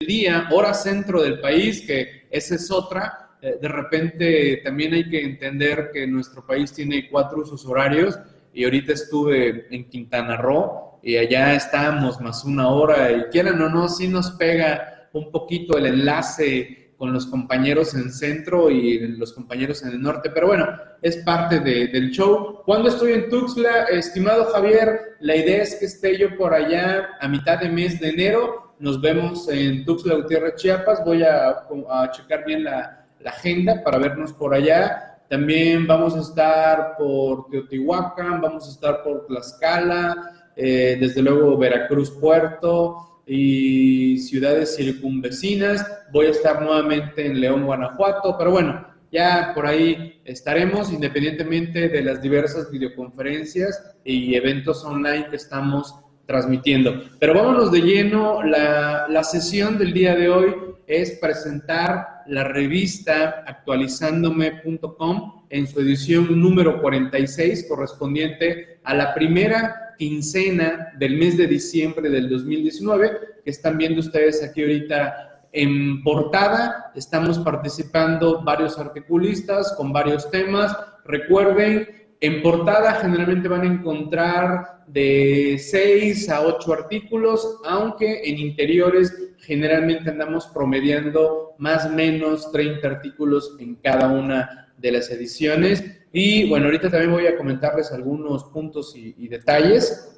día, hora centro del país, que esa es otra. Eh, de repente también hay que entender que nuestro país tiene cuatro usos horarios y ahorita estuve en Quintana Roo y allá estamos más una hora y quieran o no, sí nos pega un poquito el enlace con los compañeros en centro y los compañeros en el norte, pero bueno, es parte del show. Cuando estoy en Tuxtla, estimado Javier, la idea es que esté yo por allá a mitad de mes de enero. Nos vemos en Tuxtla Gutiérrez, Chiapas. Voy a, checar bien la, agenda para vernos por allá. También vamos a estar por Teotihuacán, vamos a estar por Tlaxcala, eh, desde luego Veracruz, Puerto y ciudades circunvecinas. Voy a estar nuevamente en León, Guanajuato, pero bueno, ya por ahí estaremos independientemente de las diversas videoconferencias y eventos online que estamos transmitiendo. Pero vámonos de lleno, la, la sesión del día de hoy es presentar la revista actualizándome.com en su edición número 46 correspondiente a la primera quincena del mes de diciembre del 2019, que están viendo ustedes aquí ahorita en portada. Estamos participando varios articulistas con varios temas. Recuerden, en portada generalmente van a encontrar de 6 a 8 artículos, aunque en interiores generalmente andamos promediando más o menos 30 artículos en cada una de las ediciones. Y bueno, ahorita también voy a comentarles algunos puntos y, detalles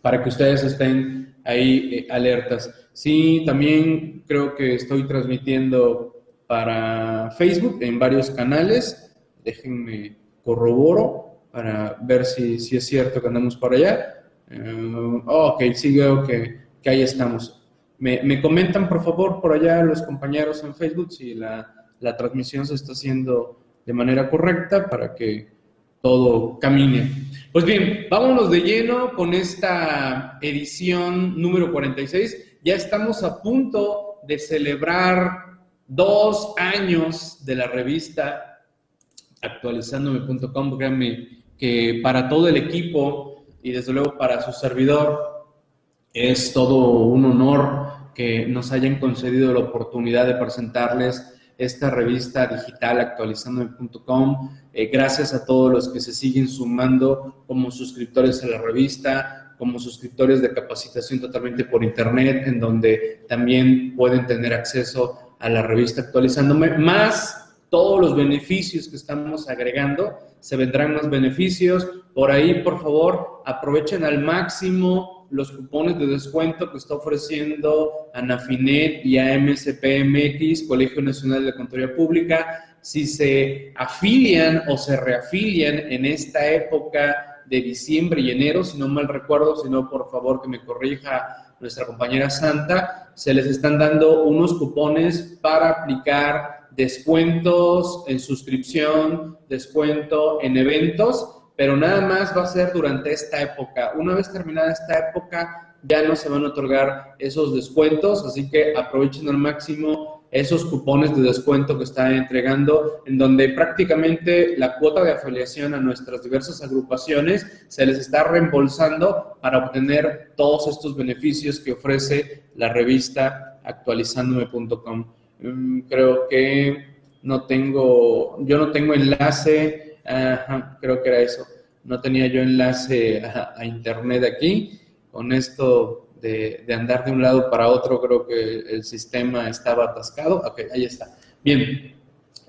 para que ustedes estén ahí eh, alertas. Sí, también creo que estoy transmitiendo para Facebook en varios canales. Déjenme corroboro para ver si, si es cierto que andamos por allá. Uh, ok, sí veo que, que ahí estamos. Me, me, comentan, por favor, por allá los compañeros en Facebook si la, la transmisión se está haciendo de manera correcta para que todo camine. Pues bien, vámonos de lleno con esta edición número 46. Ya estamos a punto de celebrar dos años de la revista actualizándome.com. Créanme que para todo el equipo y desde luego para su servidor es todo un honor que nos hayan concedido la oportunidad de presentarles esta revista digital actualizando.com. Eh, gracias a todos los que se siguen sumando como suscriptores a la revista, como suscriptores de capacitación totalmente por internet, en donde también pueden tener acceso a la revista actualizándome, más todos los beneficios que estamos agregando, se vendrán más beneficios. Por ahí, por favor, aprovechen al máximo los cupones de descuento que está ofreciendo ANAFINET y AMSPMX, Colegio Nacional de Contaduría Pública, si se afilian o se reafilian en esta época de diciembre y enero, si no mal recuerdo, si no, por favor que me corrija nuestra compañera Santa, se les están dando unos cupones para aplicar descuentos en suscripción, descuento en eventos pero nada más va a ser durante esta época. Una vez terminada esta época, ya no se van a otorgar esos descuentos, así que aprovechen al máximo esos cupones de descuento que están entregando, en donde prácticamente la cuota de afiliación a nuestras diversas agrupaciones se les está reembolsando para obtener todos estos beneficios que ofrece la revista actualizándome.com. Mm, creo que no tengo, yo no tengo enlace creo que era eso. No tenía yo enlace a, internet aquí. Con esto de, andar de un lado para otro, creo que el sistema estaba atascado. Ok, ahí está. Bien.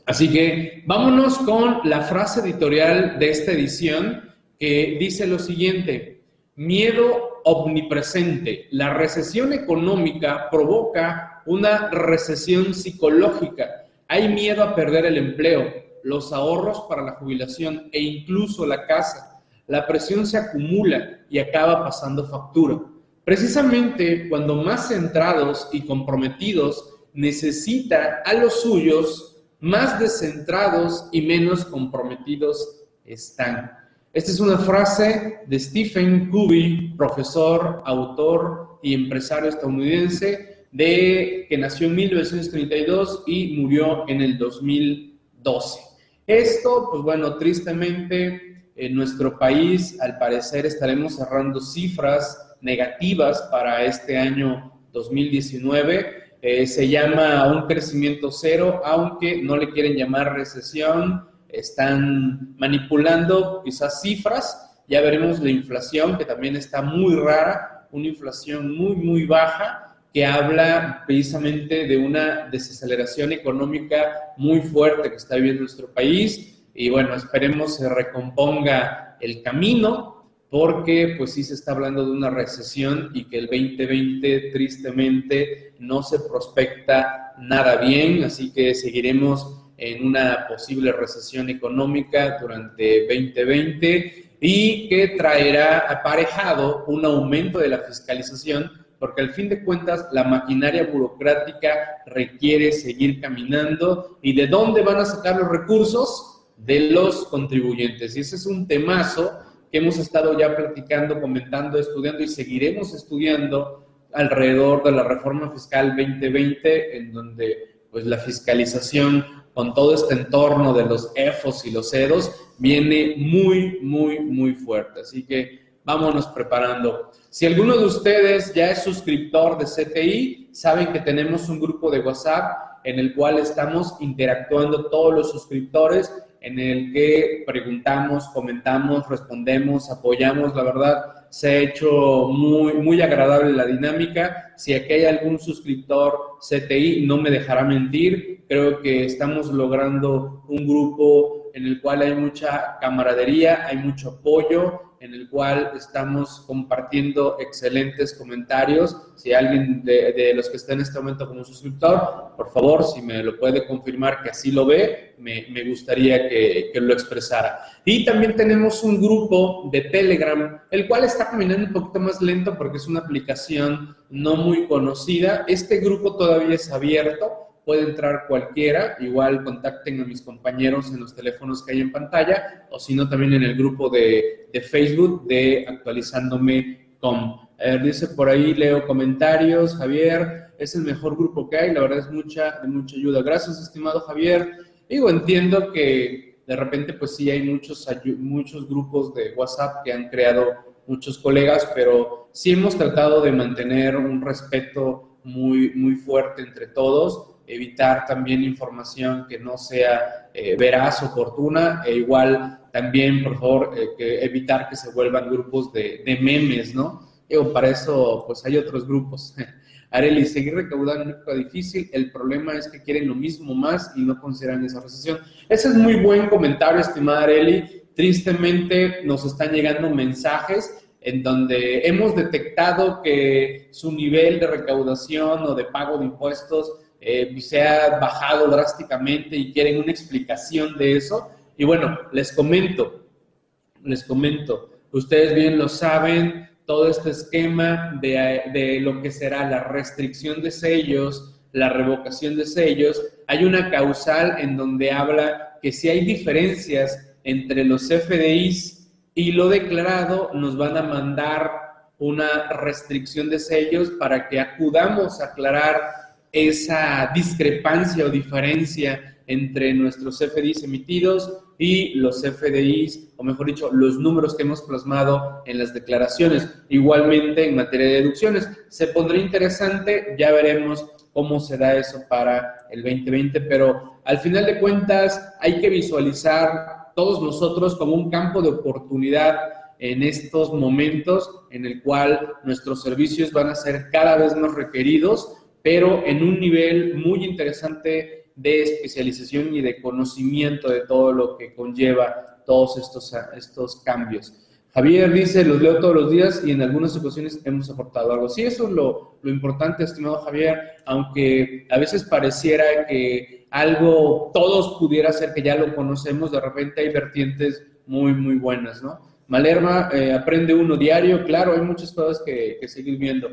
Así que vámonos con la frase editorial de esta edición que dice lo siguiente. Miedo omnipresente. La recesión económica provoca una recesión psicológica. Hay miedo a perder el empleo, los ahorros para la jubilación e incluso la casa, la presión se acumula y acaba pasando factura. Precisamente cuando más centrados y comprometidos necesita a los suyos, más descentrados y menos comprometidos están. Esta es una frase de Stephen Covey, profesor, autor y empresario estadounidense, de que nació en 1932 y murió en el 2012. Esto, pues bueno, tristemente en nuestro país al parecer estaremos cerrando cifras negativas para este año 2019. eh, se llama un crecimiento cero, aunque no le quieren llamar recesión, están manipulando quizás cifras, ya veremos la inflación, que también está muy rara, una inflación muy, muy baja, que habla precisamente de una desaceleración económica muy fuerte que está viviendo nuestro país. Y bueno, esperemos se recomponga el camino porque pues sí se está hablando de una recesión y que el 2020 tristemente no se prospecta nada bien, así que seguiremos en una posible recesión económica durante 2020 y que traerá aparejado un aumento de la fiscalización porque al fin de cuentas la maquinaria burocrática requiere seguir caminando y de dónde van a sacar los recursos de los contribuyentes. Y ese es un temazo que hemos estado ya platicando, comentando, estudiando y seguiremos estudiando alrededor de la reforma fiscal 2020, en donde pues la fiscalización con todo este entorno de los EFOS y los EDOS viene muy, muy, muy fuerte. Así que vámonos preparando. Si alguno de ustedes ya es suscriptor de CTI, saben que tenemos un grupo de WhatsApp en el cual estamos interactuando todos los suscriptores en el que preguntamos, comentamos, respondemos, apoyamos. La verdad, se ha hecho muy, muy agradable la dinámica. Si aquí hay algún suscriptor CTI, no me dejará mentir. Creo que estamos logrando un grupo en el cual hay mucha camaradería, hay mucho apoyo en el cual estamos compartiendo excelentes comentarios. Si alguien de, los que está en este momento como suscriptor, por favor, si me lo puede confirmar que así lo ve, me, gustaría que, que, lo expresara. Y también tenemos un grupo de Telegram, el cual está caminando un poquito más lento porque es una aplicación no muy conocida. Este grupo todavía es abierto puede entrar cualquiera, igual contacten a mis compañeros en los teléfonos que hay en pantalla, o si no, también en el grupo de, de Facebook de actualizándome con. dice por ahí, leo comentarios, Javier, es el mejor grupo que hay, la verdad es mucha, de mucha ayuda. Gracias, estimado Javier. Digo, entiendo que de repente pues sí hay muchos, muchos grupos de WhatsApp que han creado muchos colegas, pero sí hemos tratado de mantener un respeto muy, muy fuerte entre todos evitar también información que no sea eh, veraz, oportuna, e igual también, por favor, eh, que evitar que se vuelvan grupos de, de memes, ¿no? Digo, para eso, pues hay otros grupos. Areli, seguir recaudando es difícil, el problema es que quieren lo mismo más y no consideran esa recesión. Ese es muy buen comentario, estimada Areli. Tristemente nos están llegando mensajes en donde hemos detectado que su nivel de recaudación o de pago de impuestos eh, se ha bajado drásticamente y quieren una explicación de eso. Y bueno, les comento, les comento, ustedes bien lo saben, todo este esquema de, de lo que será la restricción de sellos, la revocación de sellos, hay una causal en donde habla que si hay diferencias entre los FDIs y lo declarado, nos van a mandar una restricción de sellos para que acudamos a aclarar esa discrepancia o diferencia entre nuestros FDIs emitidos y los FDIs, o mejor dicho, los números que hemos plasmado en las declaraciones. Igualmente en materia de deducciones. Se pondrá interesante, ya veremos cómo se da eso para el 2020, pero al final de cuentas hay que visualizar todos nosotros como un campo de oportunidad en estos momentos en el cual nuestros servicios van a ser cada vez más requeridos pero en un nivel muy interesante de especialización y de conocimiento de todo lo que conlleva todos estos, estos cambios. Javier dice, los leo todos los días y en algunas ocasiones hemos aportado algo. Sí, eso es lo, lo importante, estimado Javier, aunque a veces pareciera que algo, todos pudiera ser que ya lo conocemos, de repente hay vertientes muy, muy buenas, ¿no? Malerma, eh, aprende uno diario, claro, hay muchas cosas que, que seguir viendo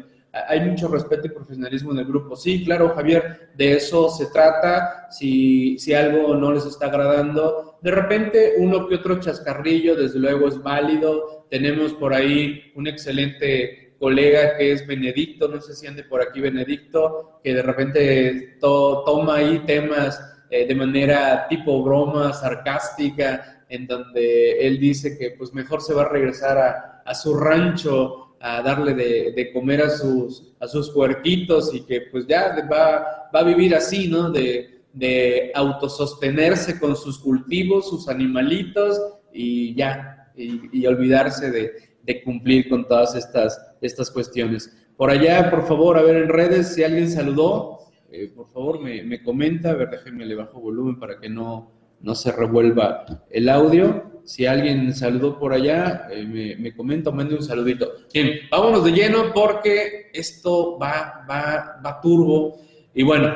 hay mucho respeto y profesionalismo en el grupo. Sí, claro, Javier, de eso se trata. Si, si algo no les está agradando, de repente uno que otro chascarrillo, desde luego, es válido. Tenemos por ahí un excelente colega que es Benedicto, no sé si ande por aquí Benedicto, que de repente toma ahí temas eh, de manera tipo broma, sarcástica, en donde él dice que pues mejor se va a regresar a, a su rancho a darle de, comer a sus, a sus puerquitos y que pues ya va, va a vivir así, ¿no? De, de autosostenerse con sus cultivos, sus animalitos y ya, y, olvidarse de, cumplir con todas estas, estas cuestiones. Por allá, por favor, a ver en redes si alguien saludó, eh, por favor me, comenta, a ver, déjenme le bajo volumen para que no, no se revuelva el audio. Si alguien saludó por allá, eh, me, me, comenta, mande un saludito. Bien, vámonos de lleno porque esto va, va, va turbo. Y bueno,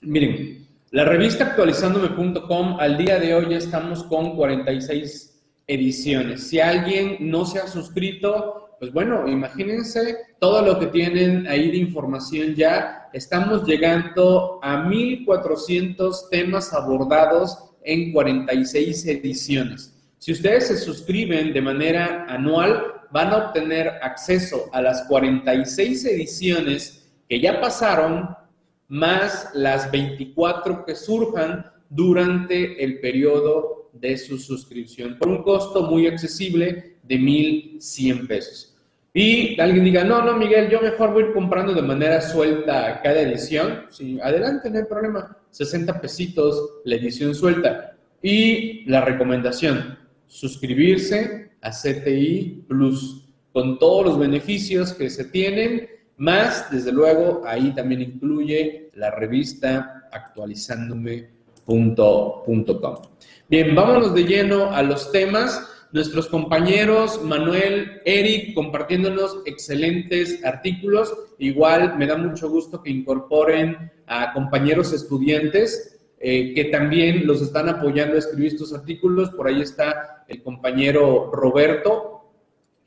miren, la revista actualizándome.com al día de hoy ya estamos con 46 ediciones. Si alguien no se ha suscrito, pues bueno, imagínense todo lo que tienen ahí de información ya. Estamos llegando a 1400 temas abordados en 46 ediciones. Si ustedes se suscriben de manera anual, van a obtener acceso a las 46 ediciones que ya pasaron más las 24 que surjan durante el periodo de su suscripción, por un costo muy accesible de 1.100 pesos. Y alguien diga, no, no, Miguel, yo mejor voy a ir comprando de manera suelta cada edición. Sí, adelante, no hay problema. 60 pesitos la edición suelta. Y la recomendación, suscribirse a CTI Plus con todos los beneficios que se tienen más, desde luego, ahí también incluye la revista actualizándome.com. Bien, vámonos de lleno a los temas. Nuestros compañeros Manuel, Eric, compartiéndonos excelentes artículos. Igual me da mucho gusto que incorporen a compañeros estudiantes eh, que también los están apoyando a escribir estos artículos. Por ahí está el compañero Roberto,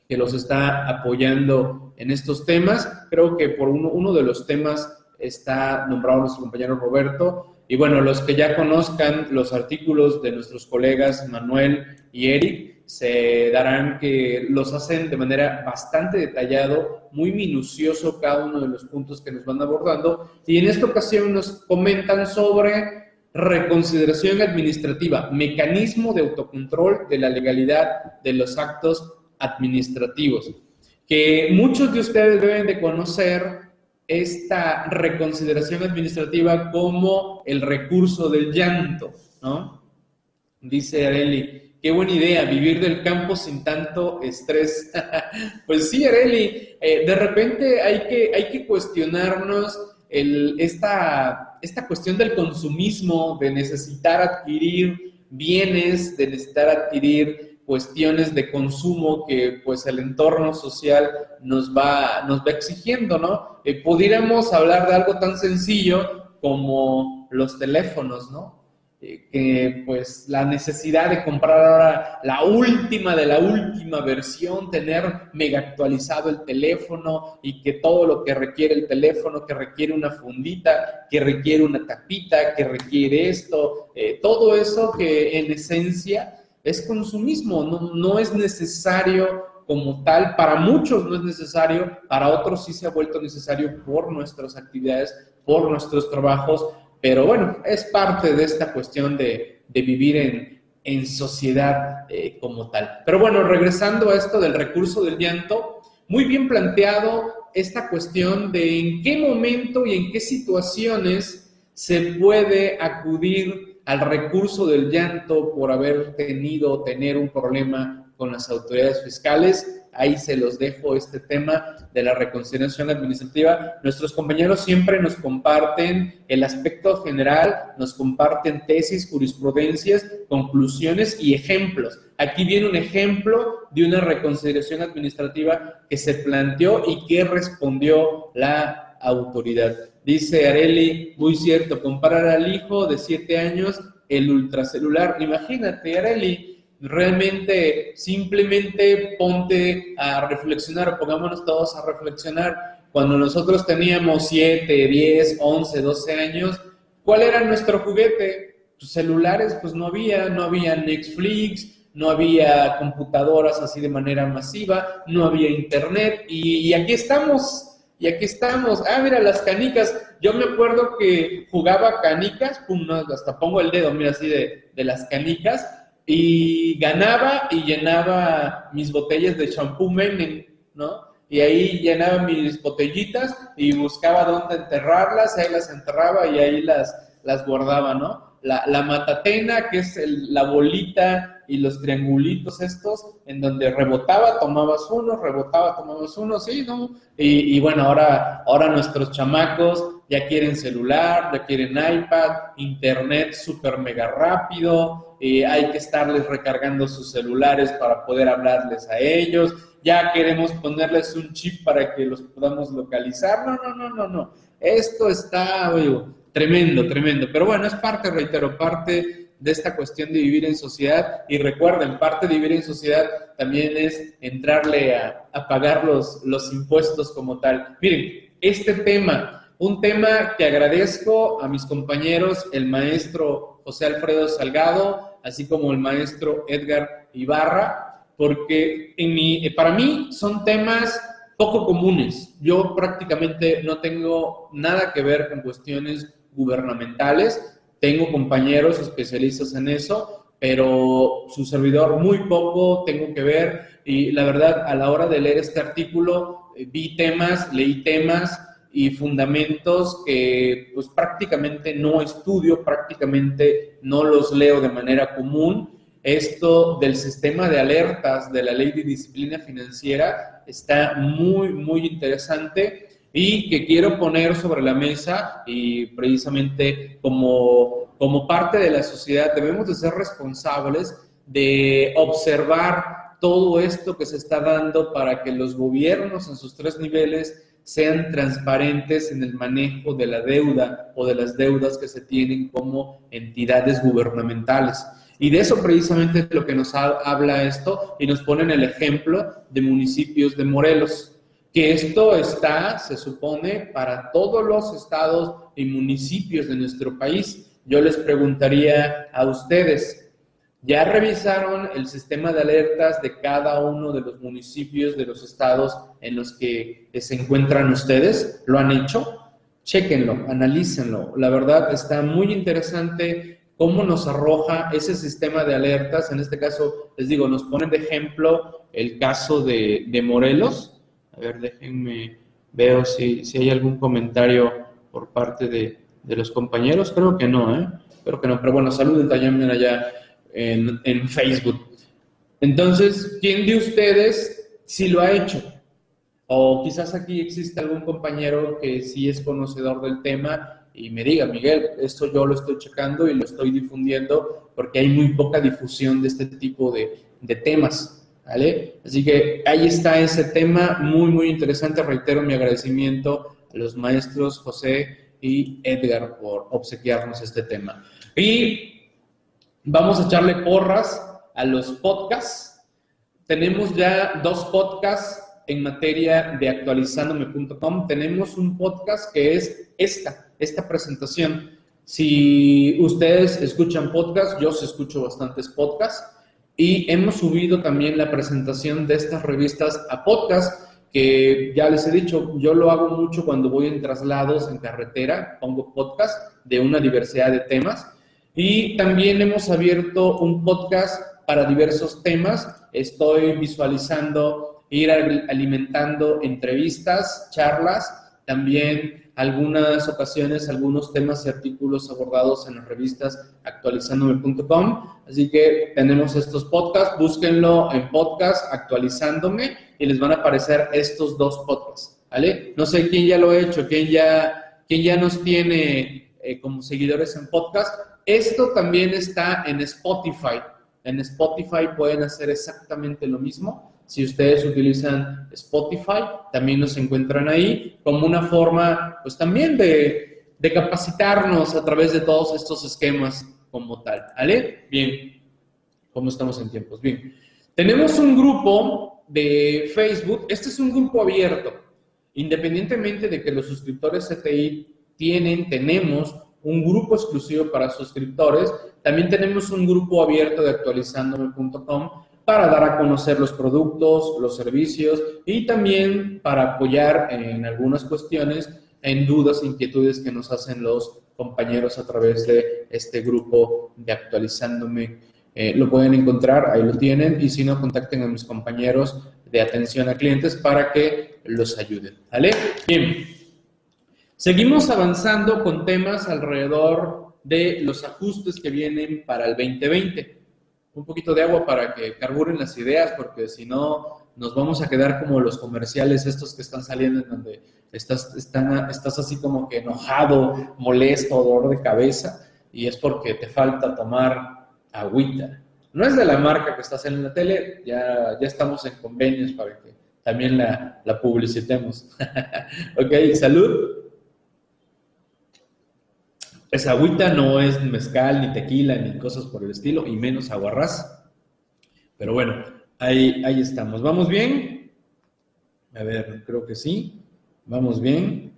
que los está apoyando en estos temas. Creo que por uno, uno de los temas está nombrado nuestro compañero Roberto. Y bueno, los que ya conozcan los artículos de nuestros colegas Manuel y Eric, se darán que los hacen de manera bastante detallado, muy minucioso cada uno de los puntos que nos van abordando. Y en esta ocasión nos comentan sobre reconsideración administrativa, mecanismo de autocontrol de la legalidad de los actos administrativos, que muchos de ustedes deben de conocer esta reconsideración administrativa como el recurso del llanto, ¿no? Dice Areli, qué buena idea, vivir del campo sin tanto estrés. pues sí, Areli, eh, de repente hay que, hay que cuestionarnos el, esta, esta cuestión del consumismo, de necesitar adquirir bienes, de necesitar adquirir cuestiones de consumo que pues el entorno social nos va, nos va exigiendo, ¿no? Eh, pudiéramos hablar de algo tan sencillo como los teléfonos, ¿no? Eh, que pues la necesidad de comprar ahora la última de la última versión, tener mega actualizado el teléfono y que todo lo que requiere el teléfono, que requiere una fundita, que requiere una tapita, que requiere esto, eh, todo eso que en esencia es consumismo, no, no es necesario como tal, para muchos no es necesario, para otros sí se ha vuelto necesario por nuestras actividades, por nuestros trabajos, pero bueno, es parte de esta cuestión de, vivir en, sociedad eh, como tal. Pero bueno, regresando a esto del recurso del llanto, muy bien planteado esta cuestión de en qué momento y en qué situaciones se puede acudir al recurso del llanto por haber tenido tener un problema con las autoridades fiscales. Ahí se los dejo este tema de la reconciliación administrativa. Nuestros compañeros siempre nos comparten el aspecto general, nos comparten tesis, jurisprudencias, conclusiones y ejemplos. Aquí viene un ejemplo de una reconciliación administrativa que se planteó y que respondió la autoridad. Dice Areli, muy cierto, comparar al hijo de siete años el ultracelular. Imagínate, Areli, realmente simplemente ponte a reflexionar, pongámonos todos a reflexionar. Cuando nosotros teníamos 7, 10, 11, 12 años, ¿cuál era nuestro juguete? Tus celulares, pues no había, no había Netflix, no había computadoras así de manera masiva, no había internet, y, aquí estamos y aquí estamos. Ah, mira, las canicas. Yo me acuerdo que jugaba canicas, pum, hasta pongo el dedo, mira, así de, las canicas, y ganaba y llenaba mis botellas de champú Menem, ¿no? y ahí llenaba mis botellitas y buscaba dónde enterrarlas, ahí las enterraba y ahí las, las guardaba, ¿no? La, la matatena, que es la bolita y los triangulitos estos, en donde rebotaba, tomabas uno, rebotaba, tomabas uno, sí, ¿no? Y, bueno, ahora, ahora nuestros chamacos ya quieren celular, ya quieren iPad, internet súper mega rápido, eh, hay que estarles recargando sus celulares para poder hablarles a ellos, ya queremos ponerles un chip para que los podamos localizar, no, no, no, no, no, esto está, oye, tremendo, tremendo, pero bueno, es parte, reitero, parte de esta cuestión de vivir en sociedad. Y recuerden, parte de vivir en sociedad también es entrarle a, pagar los impuestos como tal. Miren, este tema, un tema que agradezco a mis compañeros, el maestro José Alfredo Salgado, así como el maestro Edgar Ibarra, porque mi, para mí son temas poco comunes. Yo prácticamente no tengo nada que ver con cuestiones gubernamentales, tengo compañeros especialistas en eso, pero su servidor muy poco tengo que ver y la verdad a la hora de leer este artículo eh, vi temas, leí temas y fundamentos que pues prácticamente no estudio, prácticamente no los leo de manera común. Esto del sistema de alertas de la ley de disciplina financiera está muy, muy interesante y que quiero poner sobre la mesa y precisamente como, como parte de la sociedad debemos de ser responsables de observar todo esto que se está dando para que los gobiernos en sus tres niveles sean transparentes en el manejo de la deuda o de las deudas que se tienen como entidades gubernamentales. Y de eso precisamente es lo que nos habla esto y nos ponen el ejemplo de municipios de Morelos que esto está, se supone, para todos los estados y municipios de nuestro país. Yo les preguntaría a ustedes, ¿ya revisaron el sistema de alertas de cada uno de los municipios de los estados en los que se encuentran ustedes? ¿Lo han hecho? Chequenlo, analícenlo. La verdad está muy interesante cómo nos arroja ese sistema de alertas. En este caso, les digo, nos ponen de ejemplo el caso de, de Morelos, a ver, déjenme, veo si, si hay algún comentario por parte de, de, los compañeros. Creo que no, ¿eh? Creo que no, pero bueno, saluden también allá en, en Facebook. Entonces, ¿quién de ustedes sí lo ha hecho? O quizás aquí existe algún compañero que sí es conocedor del tema y me diga, Miguel, esto yo lo estoy checando y lo estoy difundiendo porque hay muy poca difusión de este tipo de, de temas. ¿vale? Así que ahí está ese tema muy, muy interesante. Reitero mi agradecimiento a los maestros José y Edgar por obsequiarnos este tema. Y vamos a echarle porras a los podcasts. Tenemos ya dos podcasts en materia de actualizandome.com. Tenemos un podcast que es esta, esta presentación. Si ustedes escuchan podcasts, yo escucho bastantes podcasts y hemos subido también la presentación de estas revistas a podcast, que ya les he dicho, yo lo hago mucho cuando voy en traslados en carretera, pongo podcast de una diversidad de temas. Y también hemos abierto un podcast para diversos temas. Estoy visualizando ir alimentando entrevistas, charlas, también algunas ocasiones algunos temas y artículos abordados en las revistas actualizándome.com. Así que tenemos estos podcasts, búsquenlo en podcast actualizándome y les van a aparecer estos dos podcasts. ¿Vale? No sé quién ya lo ha hecho, quién ya, quién ya nos tiene eh, como seguidores en podcast. Esto también está en Spotify. En Spotify pueden hacer exactamente lo mismo si ustedes utilizan Spotify, también nos encuentran ahí como una forma, pues también de, capacitarnos a través de todos estos esquemas como tal. ¿Vale? Bien, ¿cómo estamos en tiempos? Bien. Tenemos un grupo de Facebook, este es un grupo abierto, independientemente de que los suscriptores CTI tienen, tenemos un grupo exclusivo para suscriptores, también tenemos un grupo abierto de actualizandome.com para dar a conocer los productos, los servicios y también para apoyar en algunas cuestiones, en dudas, inquietudes que nos hacen los compañeros a través de este grupo de actualizándome eh, lo pueden encontrar, ahí lo tienen, y si no, contacten a mis compañeros de atención a clientes para que los ayuden. ¿Vale? Bien. Seguimos avanzando con temas alrededor de los ajustes que vienen para el 2020. Un poquito de agua para que carburen las ideas, porque si no, nos vamos a quedar como los comerciales estos que están saliendo en donde estás, estás así como que enojado, molesto, dolor de cabeza, y es porque te falta tomar agüita. No es de la marca que estás en la tele, ya, ya estamos en convenios para que también la, la publicitemos. ok, salud. Esa agüita no es mezcal, ni tequila, ni cosas por el estilo, y menos aguarrás. Pero bueno, ahí, ahí estamos. ¿Vamos bien? A ver, creo que sí. ¿Vamos bien?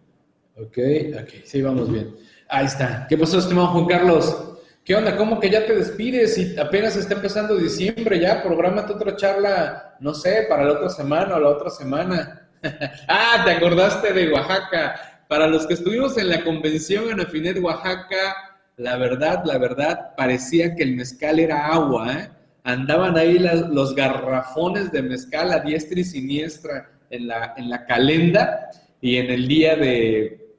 Ok, ok, sí, vamos bien. Ahí está. ¿Qué pasó, estimado Juan Carlos? ¿Qué onda? ¿Cómo que ya te despides y apenas está empezando diciembre? Ya, prográmate otra charla, no sé, para la otra semana o la otra semana. ah, te acordaste de Oaxaca. Para los que estuvimos en la convención en Afinet, Oaxaca, la verdad, la verdad, parecía que el mezcal era agua, ¿eh? Andaban ahí los garrafones de mezcal a diestra y siniestra en la, en la calenda y en el día de,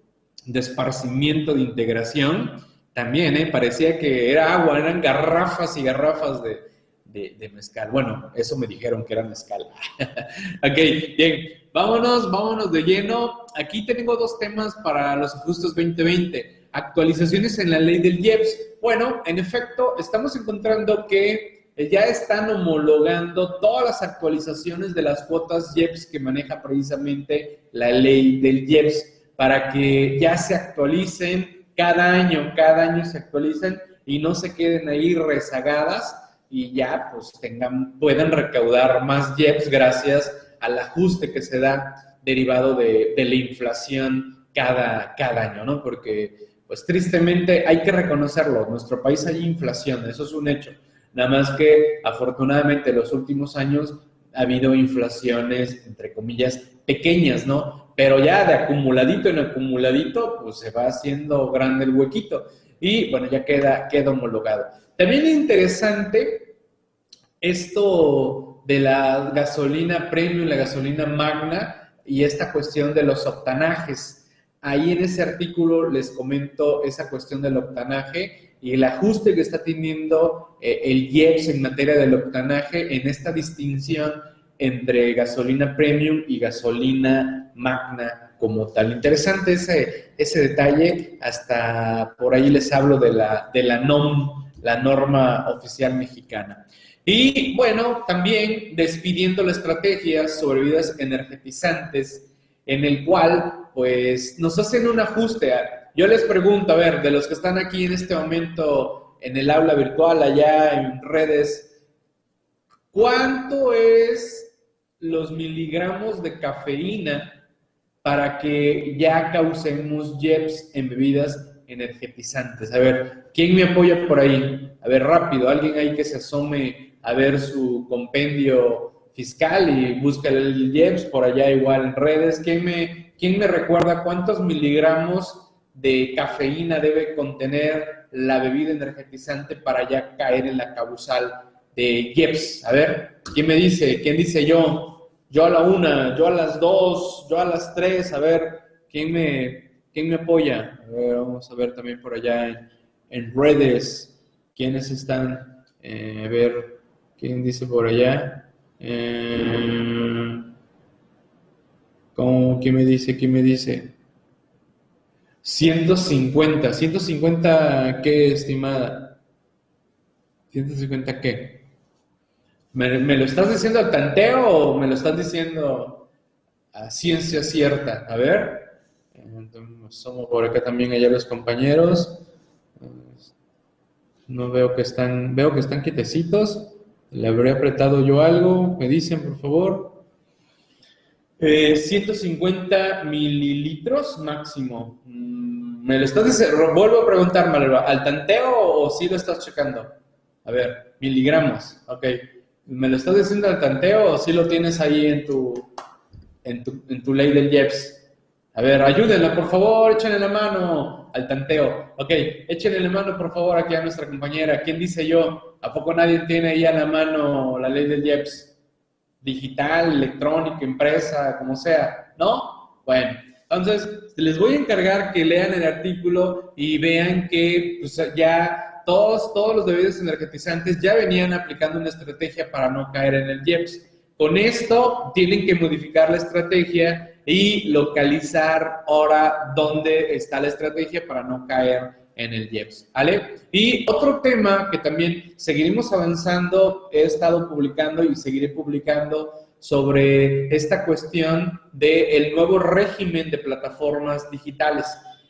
de esparcimiento de integración también, ¿eh? Parecía que era agua, eran garrafas y garrafas de, de, mezcal. Bueno, eso me dijeron que era mezcal. ok, bien, vámonos, vámonos de lleno. Aquí tengo dos temas para los ajustes 2020. Actualizaciones en la ley del IEPS. Bueno, en efecto, estamos encontrando que ya están homologando todas las actualizaciones de las cuotas IEPS que maneja precisamente la ley del IEPS para que ya se actualicen cada año, cada año se actualizan y no se queden ahí rezagadas y ya pues tengan, puedan recaudar más JEPs gracias al ajuste que se da derivado de, la inflación cada, cada año, ¿no? Porque pues tristemente hay que reconocerlo, en nuestro país hay inflación, eso es un hecho. Nada más que afortunadamente en los últimos años ha habido inflaciones, entre comillas, pequeñas, ¿no? pero ya de acumuladito en acumuladito, pues se va haciendo grande el huequito y bueno, ya queda, queda homologado. También interesante esto de la gasolina premium, la gasolina magna y esta cuestión de los octanajes. Ahí en ese artículo les comento esa cuestión del octanaje y el ajuste que está teniendo eh, el IEPS en materia del octanaje en esta distinción entre gasolina premium y gasolina magna como tal. Interesante ese, ese detalle, hasta por ahí les hablo de la, de la NOM, la norma oficial mexicana. Y bueno, también despidiendo la estrategia sobre vidas energetizantes, en el cual pues nos hacen un ajuste. Yo les pregunto, a ver, de los que están aquí en este momento en el aula virtual, allá en redes, ¿cuánto es los miligramos de cafeína para que ya causemos JEPs en bebidas energetizantes. A ver, ¿quién me apoya por ahí? A ver, rápido, alguien ahí que se asome a ver su compendio fiscal y busca el JEPs por allá igual en redes. ¿Quién me, quién me recuerda cuántos miligramos de cafeína debe contener la bebida energetizante para ya caer en la causal de JEPs? A ver, ¿quién me dice? ¿Quién dice yo? yo a la una, yo a las dos, yo a las tres, a ver, ¿quién me, quién me apoya? A ver, vamos a ver también por allá en, redes, quiénes están, eh, a ver, ¿quién dice por allá? Eh, ¿cómo, ¿Quién me dice? ¿Quién me dice? 150, 150 qué, estimada? 150 qué? ¿Me, lo estás diciendo al tanteo o me lo estás diciendo a ciencia cierta? A ver, somos por acá también allá los compañeros. No veo que están, veo que están quietecitos. Le habré apretado yo algo. Me dicen, por favor. 150 eh, mililitros máximo. Mm, ¿Me lo estás diciendo? Vuelvo a preguntar, ¿al tanteo o sí lo estás checando? A ver, miligramos. Ok. ¿Me lo estás diciendo al tanteo o si lo tienes ahí en tu, en tu, ley del JEPS? A ver, ayúdenla, por favor, échenle la mano al tanteo. Ok, échenle la mano, por favor, aquí a nuestra compañera. ¿Quién dice yo? ¿A poco nadie tiene ahí a la mano la ley del IEPS? Digital, electrónica, empresa, como sea. ¿No? Bueno, entonces les voy a encargar que lean el artículo y vean que pues, ya todos, todos los bebidas energetizantes ya venían aplicando una estrategia para no caer en el IEPS. Con esto tienen que modificar la estrategia y localizar ahora dónde está la estrategia para no caer en el IEPS, ¿vale? Y otro tema que también seguiremos avanzando, he estado publicando y seguiré publicando sobre esta cuestión del nuevo régimen de plataformas digitales.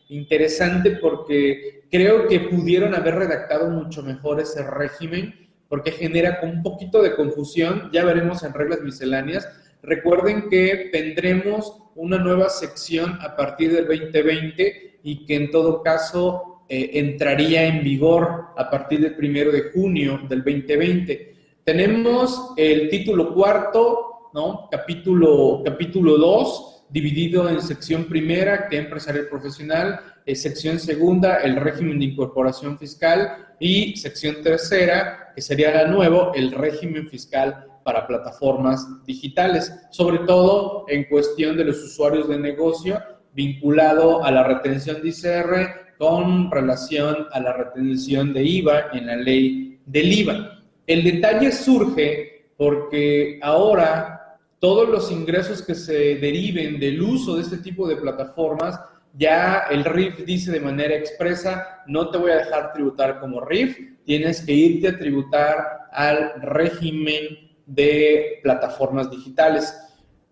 Interesante porque creo que pudieron haber redactado mucho mejor ese régimen porque genera un poquito de confusión, ya veremos en reglas misceláneas. Recuerden que tendremos una nueva sección a partir del 2020 y que en todo caso eh, entraría en vigor a partir del primero de junio del 2020. Tenemos el título cuarto, ¿no? Capítulo, capítulo 2, dividido en sección primera, que empresarial profesional, eh, sección segunda, el régimen de incorporación fiscal, y sección tercera, que sería la nuevo, el régimen fiscal para plataformas digitales, sobre todo en cuestión de los usuarios de negocio vinculado a la retención de ICR con relación a la retención de IVA en la ley del IVA. El detalle surge porque ahora todos los ingresos que se deriven del uso de este tipo de plataformas, ya el RIF dice de manera expresa, no te voy a dejar tributar como RIF, tienes que irte a tributar al régimen de plataformas digitales.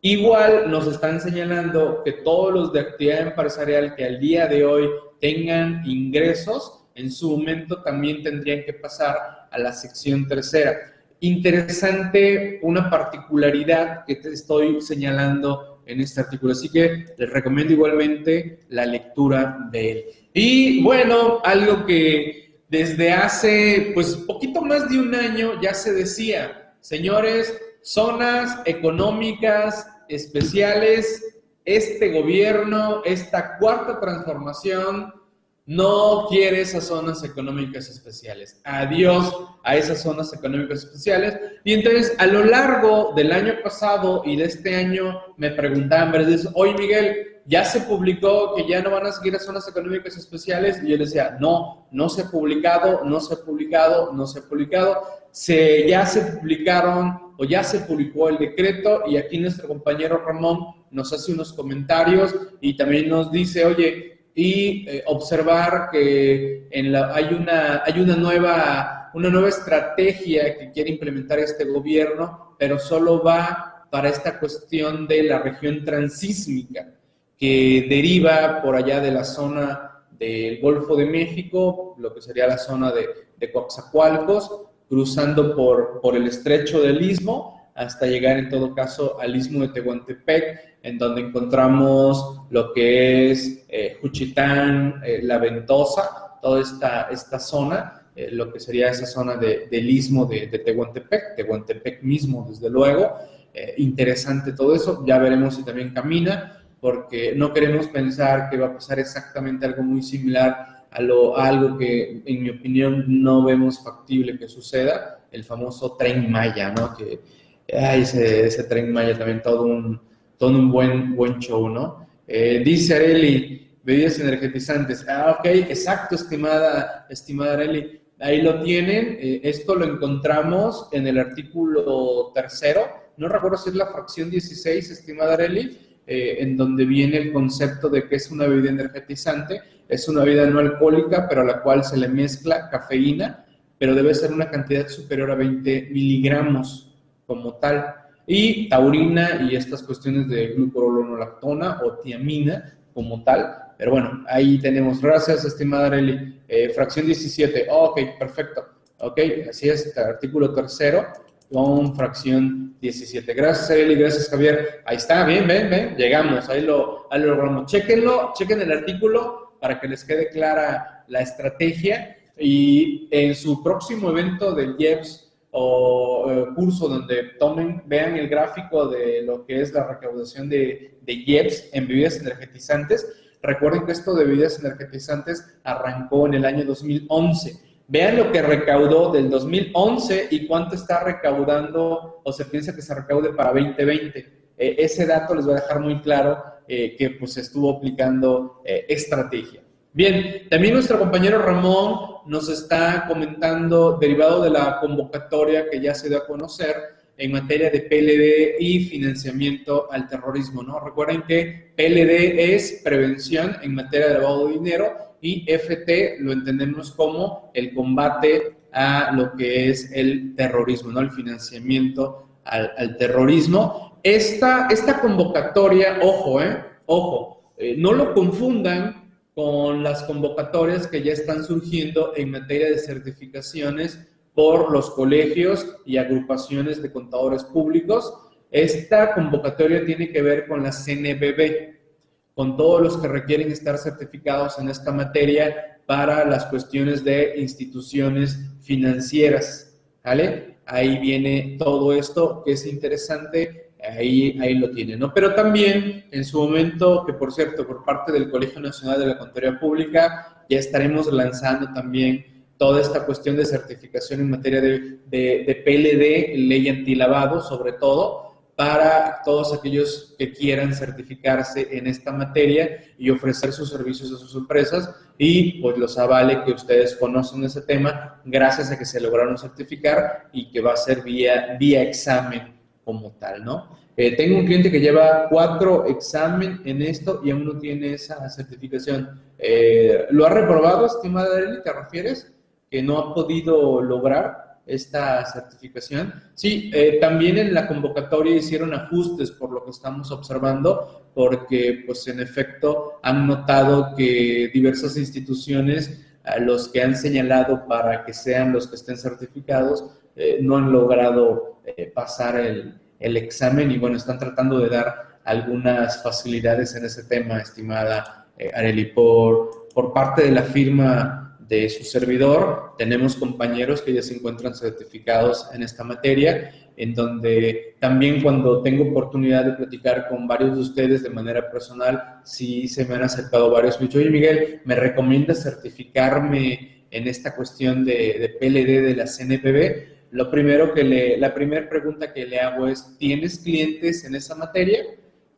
Igual nos están señalando que todos los de actividad empresarial que al día de hoy tengan ingresos, en su momento también tendrían que pasar a la sección tercera. Interesante una particularidad que te estoy señalando en este artículo, así que les recomiendo igualmente la lectura de él. Y bueno, algo que desde hace pues poquito más de un año ya se decía, Señores, zonas económicas especiales, este gobierno, esta cuarta transformación, no quiere esas zonas económicas especiales. Adiós a esas zonas económicas especiales. Y entonces, a lo largo del año pasado y de este año, me preguntaban. Oye, Miguel, ya se publicó que ya no van a seguir a zonas económicas especiales. Y yo les decía, no, no se ha publicado, no se ha publicado, no se ha publicado se, ya se publicaron o ya se publicó el decreto y aquí nuestro compañero Ramón nos hace unos comentarios y también nos dice, oye, y eh, observar que en la, hay, una, hay una, nueva, una nueva estrategia que quiere implementar este gobierno, pero solo va para esta cuestión de la región transísmica que deriva por allá de la zona del Golfo de México, lo que sería la zona de, de Coaxacualcos, cruzando por, por el estrecho del istmo hasta llegar en todo caso al istmo de Tehuantepec, en donde encontramos lo que es eh, Juchitán, eh, La Ventosa, toda esta, esta zona, eh, lo que sería esa zona de, del istmo de, de, Tehuantepec, Tehuantepec mismo, desde luego. interesante todo eso, ya veremos si también camina, porque no queremos pensar que va a pasar exactamente algo muy similar a, lo, algo que en mi opinión no vemos factible que suceda, el famoso tren Maya, ¿no? Que ay, ese, ese tren Maya también todo un, todo un buen, buen show, ¿no? Eh, dice Areli, bebidas energetizantes. Ah, ok, exacto, estimada, estimada Areli. Ahí lo tienen. Eh, esto lo encontramos en el artículo tercero. No recuerdo si es la fracción 16, estimada Areli, eh, en donde viene el concepto de que es una bebida energetizante es una bebida no alcohólica, pero a la cual se le mezcla cafeína, pero debe ser una cantidad superior a 20 miligramos como tal. Y taurina y estas cuestiones de glucorolonolactona o tiamina como tal. Pero bueno, ahí tenemos. Gracias, estimada Areli. Eh, fracción 17. ok, perfecto. Ok, así es, artículo tercero con fracción 17. Gracias, Areli, gracias, Javier. Ahí está, bien, ven, ven, llegamos, ahí lo, ahí lo logramos. Chequenlo, chequen el artículo para que les quede clara la estrategia y en su próximo evento del IEPS o eh, curso donde tomen, vean el gráfico de lo que es la recaudación de, de IEPS en bebidas energetizantes, recuerden que esto de bebidas energetizantes arrancó en el año 2011. Vean lo que recaudó del 2011 y cuánto está recaudando o se piensa que se recaude para 2020. Eh, ese dato les va a dejar muy claro eh, que pues estuvo aplicando estrategia. Bien, también nuestro compañero Ramón nos está comentando, derivado de la convocatoria que ya se dio a conocer en materia de PLD y financiamiento al terrorismo, ¿no? Recuerden que PLD es prevención en materia de lavado de dinero y FT lo entendemos como el combate a lo que es el terrorismo, ¿no? El financiamiento al, terrorismo. Esta, convocatoria, ojo, ¿eh? Ojo, eh, no lo confundan con las convocatorias que ya están surgiendo en materia de certificaciones por los colegios y agrupaciones de contadores públicos. Esta convocatoria tiene que ver con la CNBB, con todos los que requieren estar certificados en esta materia para las cuestiones de instituciones financieras. ¿Vale? Ahí viene todo esto que es interesante ahí, ahí lo tiene, ¿no? Pero también en su momento, que por cierto, por parte del Colegio Nacional de la Contaduría Pública, ya estaremos lanzando también toda esta cuestión de certificación en materia de, de, PLD, ley antilavado, sobre todo, para todos aquellos que quieran certificarse en esta materia y ofrecer sus servicios a sus empresas y pues los avale que ustedes conocen ese tema gracias a que se lograron certificar y que va a ser vía, vía examen como tal, ¿no? Eh, tengo un cliente que lleva cuatro exámenes en esto y aún no tiene esa certificación. Eh, ¿Lo ha reprobado, estimada Eli? ¿Te refieres? ¿Que no ha podido lograr esta certificación? Sí, eh, también en la convocatoria hicieron ajustes por lo que estamos observando, porque pues en efecto han notado que diversas instituciones, los que han señalado para que sean los que estén certificados, no han logrado eh, pasar el, examen y bueno, están tratando de dar algunas facilidades en ese tema, estimada eh, Areli. Por, por parte de la firma de su servidor, tenemos compañeros que ya se encuentran certificados en esta materia, en donde también cuando tengo oportunidad de platicar con varios de ustedes de manera personal, sí se me han acercado varios. Me oye Miguel, ¿me recomiendas certificarme en esta cuestión de PLD de la CNPB? Lo primero que le, la primera pregunta que le hago es, ¿tienes clientes en esa materia?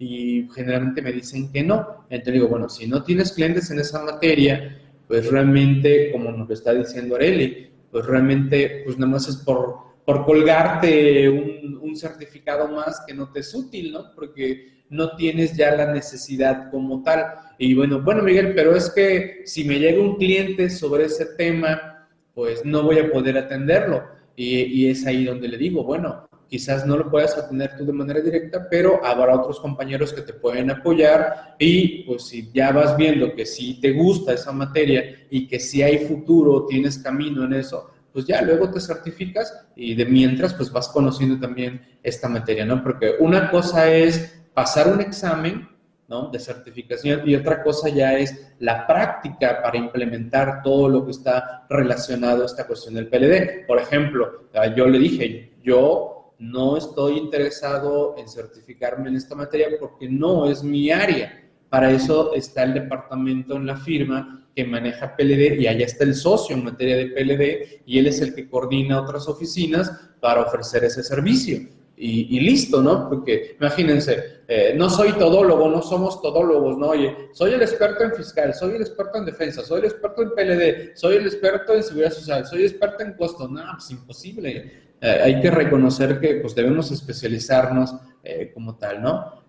Y generalmente me dicen que no. Entonces digo, bueno, si no tienes clientes en esa materia, pues realmente, como nos lo está diciendo Areli, pues realmente, pues nada más es por, por colgarte un, un certificado más que no te es útil, ¿no? Porque no tienes ya la necesidad como tal. Y bueno, bueno, Miguel, pero es que si me llega un cliente sobre ese tema, pues no voy a poder atenderlo. Y, es ahí donde le digo, bueno, quizás no lo puedas atender tú de manera directa, pero habrá otros compañeros que te pueden apoyar y pues si ya vas viendo que si te gusta esa materia y que si hay futuro, tienes camino en eso, pues ya luego te certificas y de mientras pues vas conociendo también esta materia, ¿no? Porque una cosa es pasar un examen ¿no? de certificación y otra cosa ya es la práctica para implementar todo lo que está relacionado a esta cuestión del PLD. Por ejemplo, yo le dije, yo no estoy interesado en certificarme en esta materia porque no es mi área. Para eso está el departamento en la firma que maneja PLD y allá está el socio en materia de PLD y él es el que coordina otras oficinas para ofrecer ese servicio y, listo, ¿no? Porque imagínense, eh, no soy todólogo, no somos todólogos, ¿no? Oye, soy el experto en fiscal, soy el experto en defensa, soy el experto en PLD, soy el experto en seguridad social, soy experto en costos, no, pues imposible. Eh, hay que reconocer que pues debemos especializarnos eh, como tal, ¿no?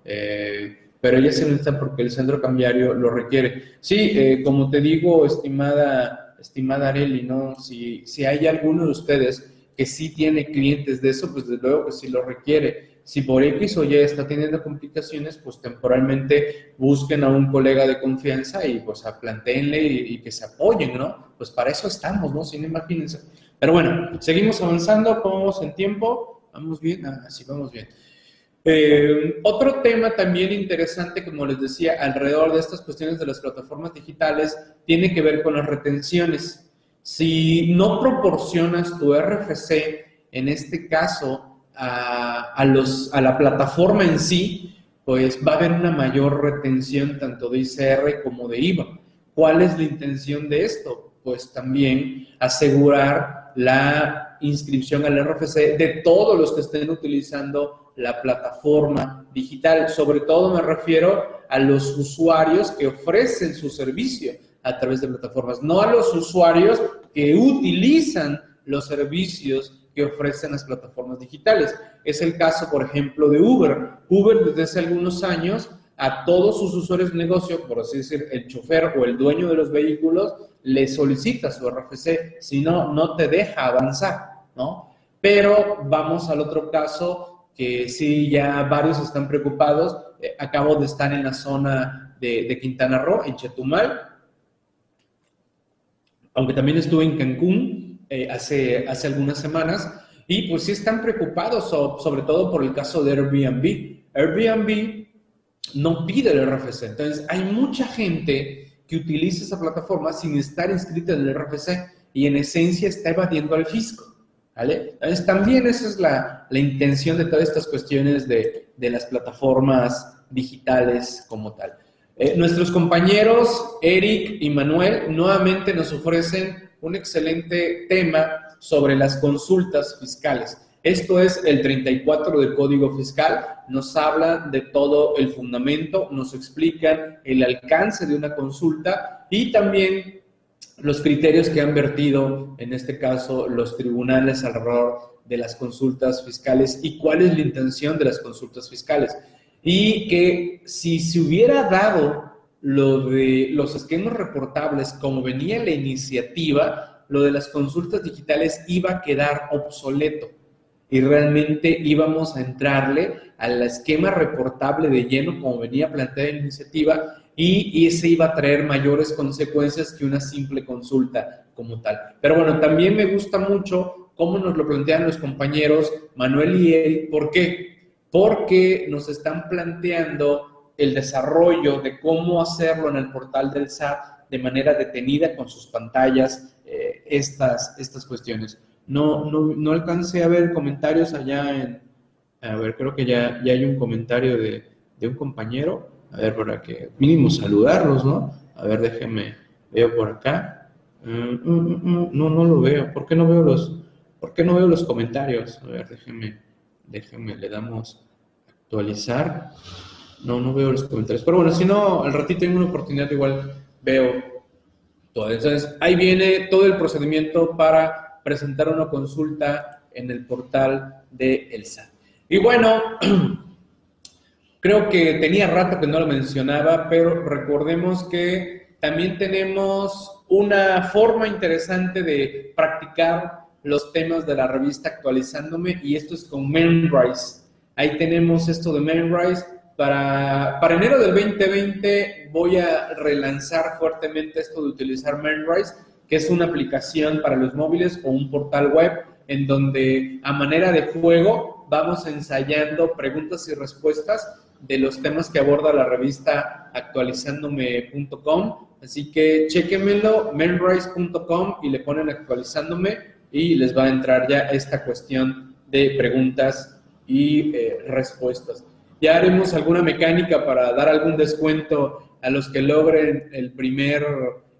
pero ella se necesita porque el centro cambiario lo requiere. Sí, como te digo, estimada, estimada Areli, ¿no? Si, si hay alguno de ustedes que sí tiene clientes de eso, pues desde luego que sí lo requiere. Si por X o Y está teniendo complicaciones, pues temporalmente busquen a un colega de confianza y pues planteenle y, que se apoyen, ¿no? Pues para eso estamos, ¿no? Sin imagínense. Pero bueno, seguimos avanzando, ¿cómo vamos en tiempo? ¿Vamos bien? Ah, sí, vamos bien. Eh, otro tema también interesante, como les decía, alrededor de estas cuestiones de las plataformas digitales, tiene que ver con las retenciones. Si no proporcionas tu RFC en este caso a, la plataforma en sí, pues va a haber una mayor retención tanto de ICR como de IVA. ¿Cuál es la intención de esto? Pues también asegurar la inscripción al RFC de todos los que estén utilizando la plataforma digital. Sobre todo me refiero a los usuarios que ofrecen su servicio a través de plataformas, no a los usuarios que utilizan los servicios que ofrecen las plataformas digitales. Es el caso, por ejemplo, de Uber. Uber desde hace algunos años a todos sus usuarios de negocio, por así decir, el chofer o el dueño de los vehículos, le solicita su RFC, si no, no te deja avanzar, ¿no? Pero vamos al otro caso, que sí, ya varios están preocupados. Eh, acabo de estar en la zona de, de Quintana Roo, en Chetumal, aunque también estuve en Cancún, eh, hace, hace algunas semanas y pues sí están preocupados sobre todo por el caso de Airbnb. Airbnb no pide el RFC, entonces hay mucha gente que utiliza esa plataforma sin estar inscrita en el RFC y en esencia está evadiendo al fisco. ¿Vale? Entonces, también esa es la, la intención de todas estas cuestiones de, de, las plataformas digitales como tal. Eh, nuestros compañeros Eric y Manuel nuevamente nos ofrecen un excelente tema sobre las consultas fiscales. Esto es el 34 del Código Fiscal, nos habla de todo el fundamento, nos explican el alcance de una consulta y también los criterios que han vertido, en este caso, los tribunales alrededor de las consultas fiscales y cuál es la intención de las consultas fiscales. Y que si se hubiera dado lo de los esquemas reportables, como venía la iniciativa, lo de las consultas digitales iba a quedar obsoleto y realmente íbamos a entrarle al esquema reportable de lleno como venía planteada la iniciativa y, ese iba a traer mayores consecuencias que una simple consulta como tal. Pero bueno, también me gusta mucho cómo nos lo plantean los compañeros Manuel y él. ¿Por qué? Porque nos están planteando el desarrollo de cómo hacerlo en el portal del SAT de manera detenida con sus pantallas, eh, estas, estas cuestiones. No, no, no alcancé a ver comentarios allá en... A ver, creo que ya, ya hay un comentario de, de un compañero. A ver, para que mínimo saludarlos, ¿no? A ver, déjenme, veo por acá. Mm, mm, mm, no, no lo veo. ¿Por qué no veo los, por qué no veo los comentarios? A ver, déjenme, déjenme, le damos actualizar. No, no veo los comentarios. Pero bueno, si no, al ratito tengo una oportunidad, igual veo todo. Entonces, ahí viene todo el procedimiento para presentar una consulta en el portal de El SAT. Y bueno, creo que tenía rato que no lo mencionaba, pero recordemos que también tenemos una forma interesante de practicar los temas de la revista actualizándome y esto es con Memrise. Ahí tenemos esto de Memrise para, para, enero del 2020 voy a relanzar fuertemente esto de utilizar Memrise, que es una aplicación para los móviles o un portal web en donde a manera de juego vamos ensayando preguntas y respuestas de los temas que aborda la revista actualizándome.com. Así que chequenmelo, memrise.com y le ponen actualizándome y les va a entrar ya esta cuestión de preguntas y eh, respuestas. Ya haremos alguna mecánica para dar algún descuento a los que logren el primer,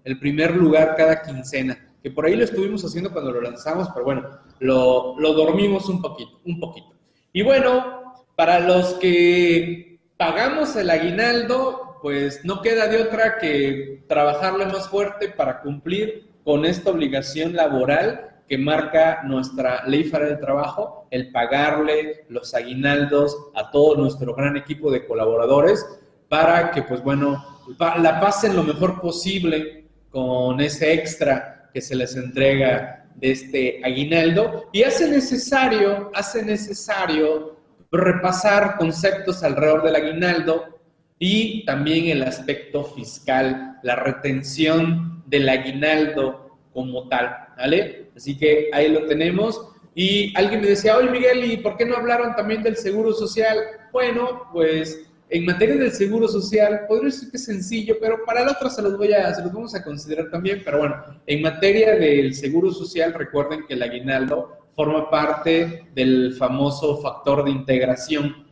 el primer lugar cada quincena, que por ahí lo estuvimos haciendo cuando lo lanzamos, pero bueno, lo, lo dormimos un poquito, un poquito. Y bueno, para los que pagamos el aguinaldo, pues no queda de otra que trabajarle más fuerte para cumplir con esta obligación laboral que marca nuestra ley federal del trabajo, el pagarle los aguinaldos a todo nuestro gran equipo de colaboradores para que, pues bueno, la pasen lo mejor posible con ese extra que se les entrega de este aguinaldo. Y hace necesario, hace necesario repasar conceptos alrededor del aguinaldo y también el aspecto fiscal, la retención del aguinaldo como tal, ¿vale? Así que ahí lo tenemos. Y alguien me decía, oye Miguel, ¿y por qué no hablaron también del seguro social? Bueno, pues en materia del seguro social, podría decir que es sencillo, pero para la otra se los, voy a, se los vamos a considerar también. Pero bueno, en materia del seguro social, recuerden que el aguinaldo forma parte del famoso factor de integración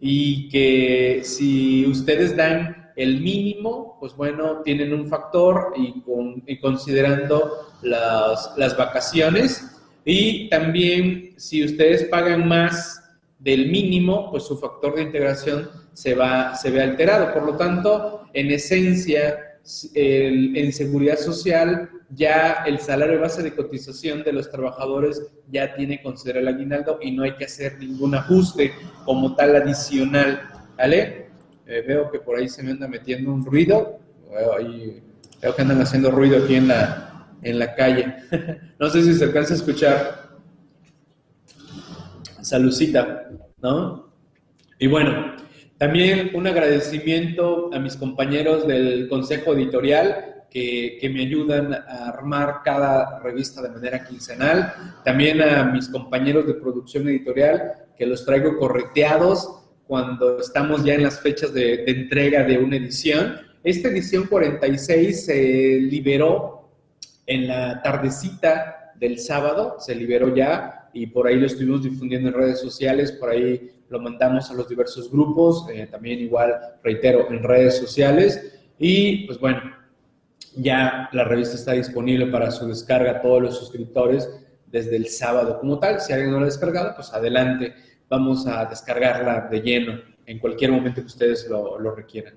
y que si ustedes dan el mínimo, pues bueno, tienen un factor y, considerando las, vacaciones y también si ustedes pagan más del mínimo, pues su factor de integración se, va, se ve alterado. Por lo tanto, en esencia, en seguridad social, ya el salario base de cotización de los trabajadores ya tiene considerado el aguinaldo y no hay que hacer ningún ajuste como tal adicional. ¿Vale? Eh, veo que por ahí se me anda metiendo un ruido. Veo, que andan haciendo ruido aquí en la, en la calle. no sé si se alcanza a escuchar. Salucita, ¿no? Y bueno, también un agradecimiento a mis compañeros del Consejo Editorial que, que, me ayudan a armar cada revista de manera quincenal. También a mis compañeros de producción editorial que los traigo correteados cuando estamos ya en las fechas de, de entrega de una edición. Esta edición 46 se liberó en la tardecita del sábado, se liberó ya y por ahí lo estuvimos difundiendo en redes sociales, por ahí lo mandamos a los diversos grupos, eh, también igual, reitero, en redes sociales. Y pues bueno, ya la revista está disponible para su descarga a todos los suscriptores desde el sábado como tal. Si alguien no la ha descargado, pues adelante, vamos a descargarla de lleno en cualquier momento que ustedes lo, lo requieran.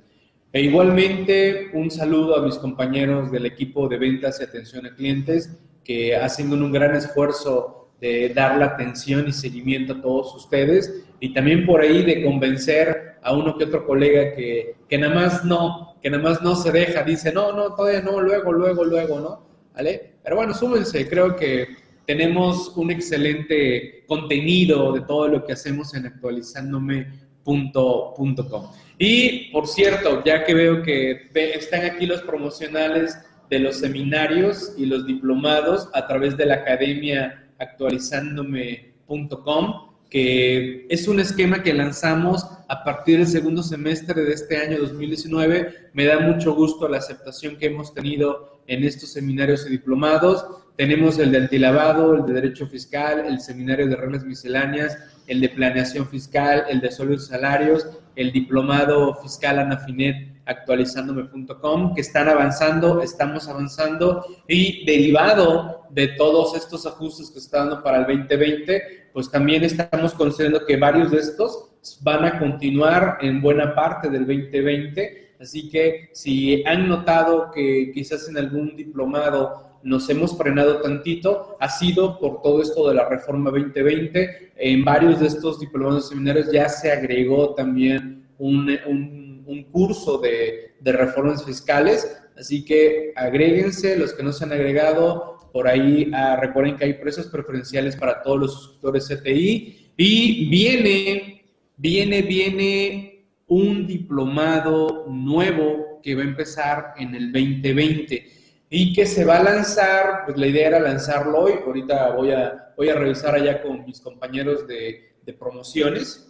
E igualmente, un saludo a mis compañeros del equipo de ventas y atención a clientes que hacen un gran esfuerzo de dar la atención y seguimiento a todos ustedes y también por ahí de convencer a uno que otro colega que, que nada más no, que nada más no se deja, dice, no, no, todavía no, luego, luego, luego, ¿no? ¿Vale? Pero bueno, súmense, creo que tenemos un excelente contenido de todo lo que hacemos en actualizandome.com. Y por cierto, ya que veo que están aquí los promocionales de los seminarios y los diplomados a través de la Academia actualizándome.com, que es un esquema que lanzamos a partir del segundo semestre de este año 2019. Me da mucho gusto la aceptación que hemos tenido en estos seminarios y diplomados. Tenemos el de antilavado, el de derecho fiscal, el seminario de reglas misceláneas, el de planeación fiscal, el de sueldos y salarios, el diplomado fiscal Anafinet actualizándome.com, que están avanzando, estamos avanzando y derivado de todos estos ajustes que están dando para el 2020, pues también estamos considerando que varios de estos van a continuar en buena parte del 2020. Así que si han notado que quizás en algún diplomado nos hemos frenado tantito, ha sido por todo esto de la reforma 2020. En varios de estos diplomados y seminarios ya se agregó también un, un, un curso de, reformas fiscales, así que agréguense los que no se han agregado. Por ahí ah, recuerden que hay precios preferenciales para todos los suscriptores CTI y viene, viene, viene un diplomado nuevo que va a empezar en el 2020 y que se va a lanzar, pues la idea era lanzarlo hoy, ahorita voy a, voy a revisar allá con mis compañeros de promociones,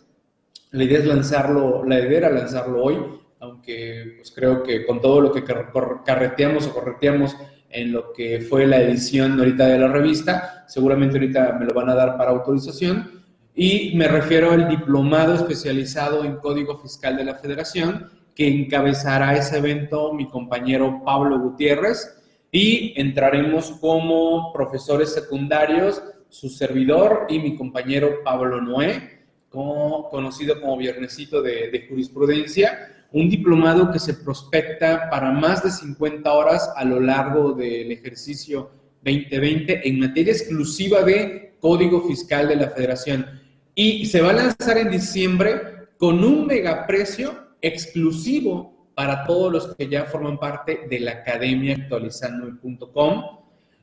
la idea es lanzarlo, la idea era lanzarlo hoy, aunque pues creo que con todo lo que carreteamos o correteamos en lo que fue la edición ahorita de la revista, seguramente ahorita me lo van a dar para autorización, y me refiero al diplomado especializado en Código Fiscal de la Federación, que encabezará ese evento mi compañero Pablo Gutiérrez, y entraremos como profesores secundarios, su servidor y mi compañero Pablo Noé, como, conocido como Viernesito de, de Jurisprudencia, un diplomado que se prospecta para más de 50 horas a lo largo del ejercicio 2020 en materia exclusiva de Código Fiscal de la Federación. Y se va a lanzar en diciembre con un megaprecio exclusivo para todos los que ya forman parte de la academia actualizando.com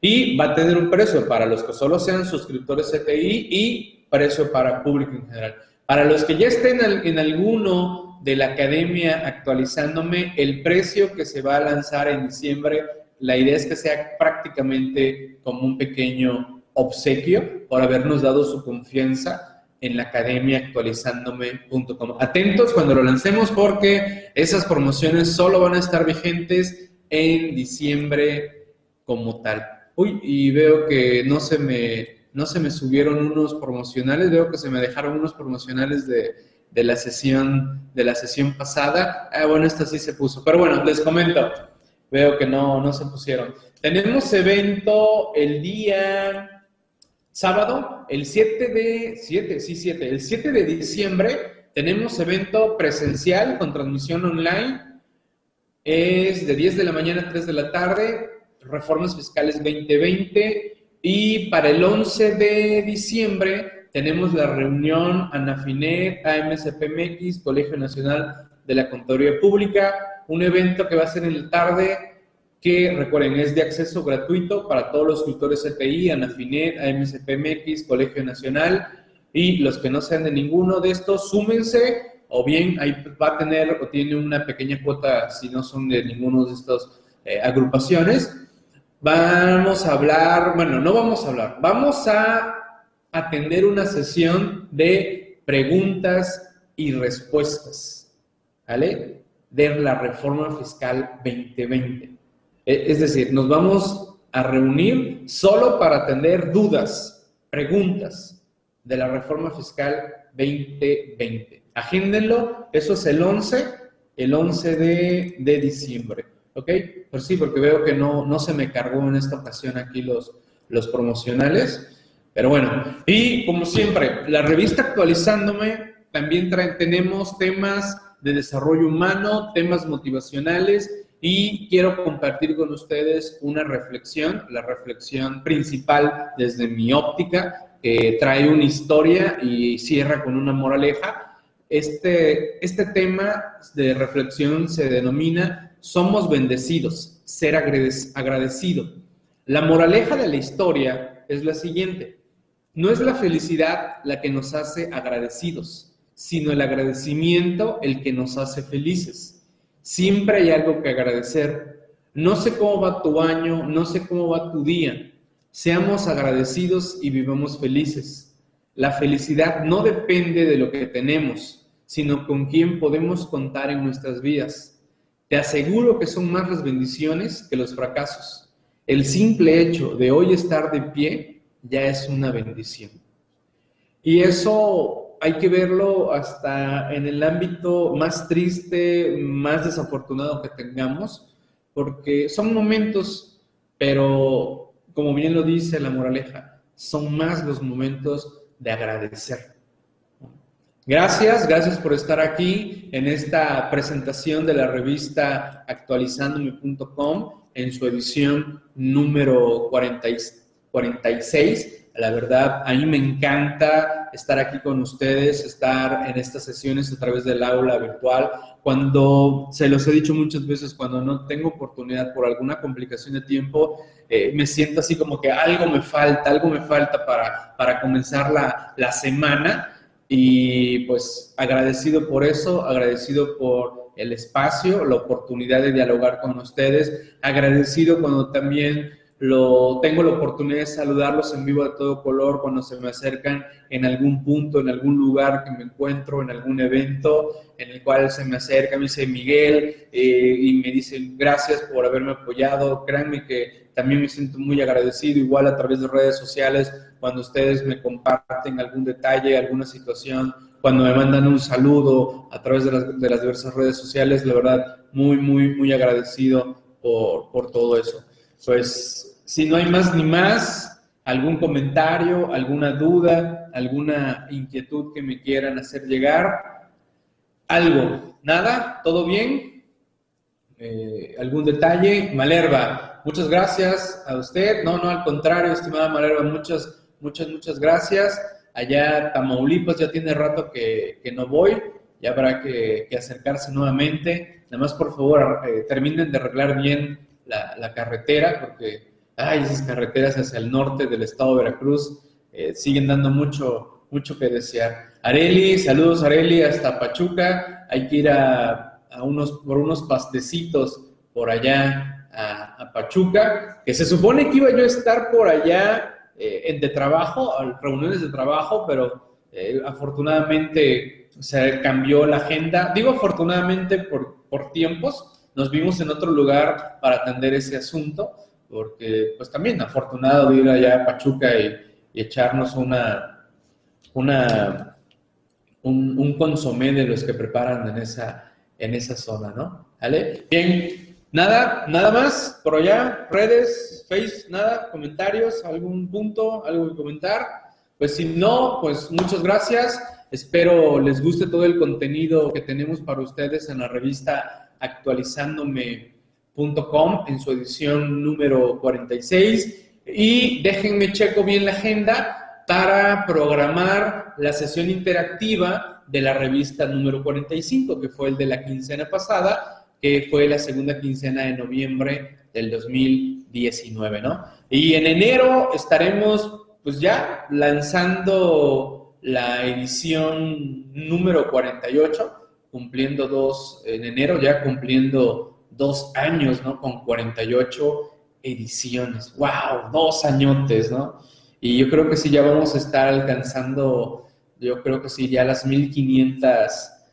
y va a tener un precio para los que solo sean suscriptores CTI y precio para público en general. Para los que ya estén en alguno de la academia actualizándome, el precio que se va a lanzar en diciembre, la idea es que sea prácticamente como un pequeño obsequio por habernos dado su confianza en la academia actualizándome.com. Atentos cuando lo lancemos porque esas promociones solo van a estar vigentes en diciembre como tal. Uy, y veo que no se me, no se me subieron unos promocionales, veo que se me dejaron unos promocionales de, la sesión de la sesión pasada. Ah, bueno, esta sí se puso, pero bueno, les comento. Veo que no, no se pusieron. Tenemos evento el día sábado, el 7 de 7, sí, 7, el 7 de diciembre tenemos evento presencial con transmisión online. Es de 10 de la mañana a 3 de la tarde, reformas fiscales 2020 y para el 11 de diciembre tenemos la reunión ANAFINET, AMSPMX, Colegio Nacional de la Contaduría Pública, un evento que va a ser en la tarde que recuerden es de acceso gratuito para todos los escritores CPI, ANAFINET, AMSPMX, Colegio Nacional y los que no sean de ninguno de estos, súmense o bien ahí va a tener o tiene una pequeña cuota si no son de ninguno de estas eh, agrupaciones vamos a hablar, bueno, no vamos a hablar, vamos a atender una sesión de preguntas y respuestas, ¿vale? De la reforma fiscal 2020. E, es decir, nos vamos a reunir solo para atender dudas, preguntas de la reforma fiscal 2020. Agéndenlo, eso es el 11, el 11 de, de diciembre. ¿Ok? Pues sí, porque veo que no, no se me cargó en esta ocasión aquí los, los promocionales. Pero bueno, y como siempre, la revista actualizándome, también tenemos temas de desarrollo humano, temas motivacionales y quiero compartir con ustedes una reflexión, la reflexión principal desde mi óptica, que trae una historia y cierra con una moraleja. Este, este tema de reflexión se denomina somos bendecidos, ser agradecido. La moraleja de la historia es la siguiente. No es la felicidad la que nos hace agradecidos, sino el agradecimiento el que nos hace felices. Siempre hay algo que agradecer. No sé cómo va tu año, no sé cómo va tu día. Seamos agradecidos y vivamos felices. La felicidad no depende de lo que tenemos, sino con quién podemos contar en nuestras vidas. Te aseguro que son más las bendiciones que los fracasos. El simple hecho de hoy estar de pie ya es una bendición. Y eso hay que verlo hasta en el ámbito más triste, más desafortunado que tengamos, porque son momentos, pero como bien lo dice la moraleja, son más los momentos de agradecer. Gracias, gracias por estar aquí en esta presentación de la revista actualizandome.com en su edición número 46. La verdad, a mí me encanta estar aquí con ustedes, estar en estas sesiones a través del aula virtual. Cuando, se los he dicho muchas veces, cuando no tengo oportunidad por alguna complicación de tiempo, eh, me siento así como que algo me falta, algo me falta para, para comenzar la, la semana y pues agradecido por eso, agradecido por el espacio, la oportunidad de dialogar con ustedes, agradecido cuando también lo, tengo la oportunidad de saludarlos en vivo de todo color cuando se me acercan en algún punto, en algún lugar que me encuentro, en algún evento en el cual se me acerca, me dice Miguel eh, y me dice gracias por haberme apoyado. Créanme que también me siento muy agradecido, igual a través de redes sociales, cuando ustedes me comparten algún detalle, alguna situación, cuando me mandan un saludo a través de las, de las diversas redes sociales, la verdad, muy, muy, muy agradecido por, por todo eso. Pues si no hay más ni más, algún comentario, alguna duda, alguna inquietud que me quieran hacer llegar, algo, nada, todo bien, eh, algún detalle, Malerva, muchas gracias a usted, no, no, al contrario, estimada Malerva, muchas, muchas, muchas gracias. Allá Tamaulipas ya tiene rato que, no voy, ya habrá que, acercarse nuevamente. Nada más, por favor, eh, terminen de arreglar bien la, carretera, porque ay, esas carreteras hacia el norte del estado de Veracruz eh, siguen dando mucho, mucho que desear. Areli, saludos Areli, hasta Pachuca. Hay que ir a, unos, por unos pastecitos por allá a, Pachuca, que se supone que iba yo a estar por allá eh, de trabajo, reuniones de trabajo, pero eh, afortunadamente se cambió la agenda. Digo afortunadamente por, por tiempos, nos vimos en otro lugar para atender ese asunto, porque pues también afortunado de ir allá a Pachuca y, y echarnos una, una, un, un consomé de los que preparan en esa, en esa zona, ¿no? ¿Vale? Bien, nada, nada más por allá, redes, Face, nada, comentarios, algún punto, algo que comentar. Pues si no, pues muchas gracias. Espero les guste todo el contenido que tenemos para ustedes en la revista actualizándome.com en su edición número 46. Y déjenme checo bien la agenda para programar la sesión interactiva de la revista número 45, que fue el de la quincena pasada, que fue la segunda quincena de noviembre del 2019, ¿no? Y en enero estaremos pues ya lanzando la edición número 48, cumpliendo dos, en enero ya cumpliendo dos años, ¿no? Con 48 ediciones. ¡Wow! Dos añotes, ¿no? Y yo creo que sí, ya vamos a estar alcanzando, yo creo que sí, ya las 1500,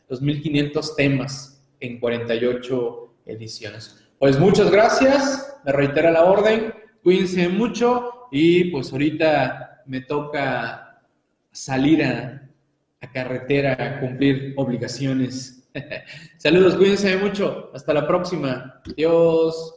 los 1500 temas en 48 ediciones. Pues muchas gracias, me reitera la orden, cuídense mucho y pues ahorita me toca salir a, a carretera a cumplir obligaciones. Saludos, cuídense mucho, hasta la próxima. Adiós.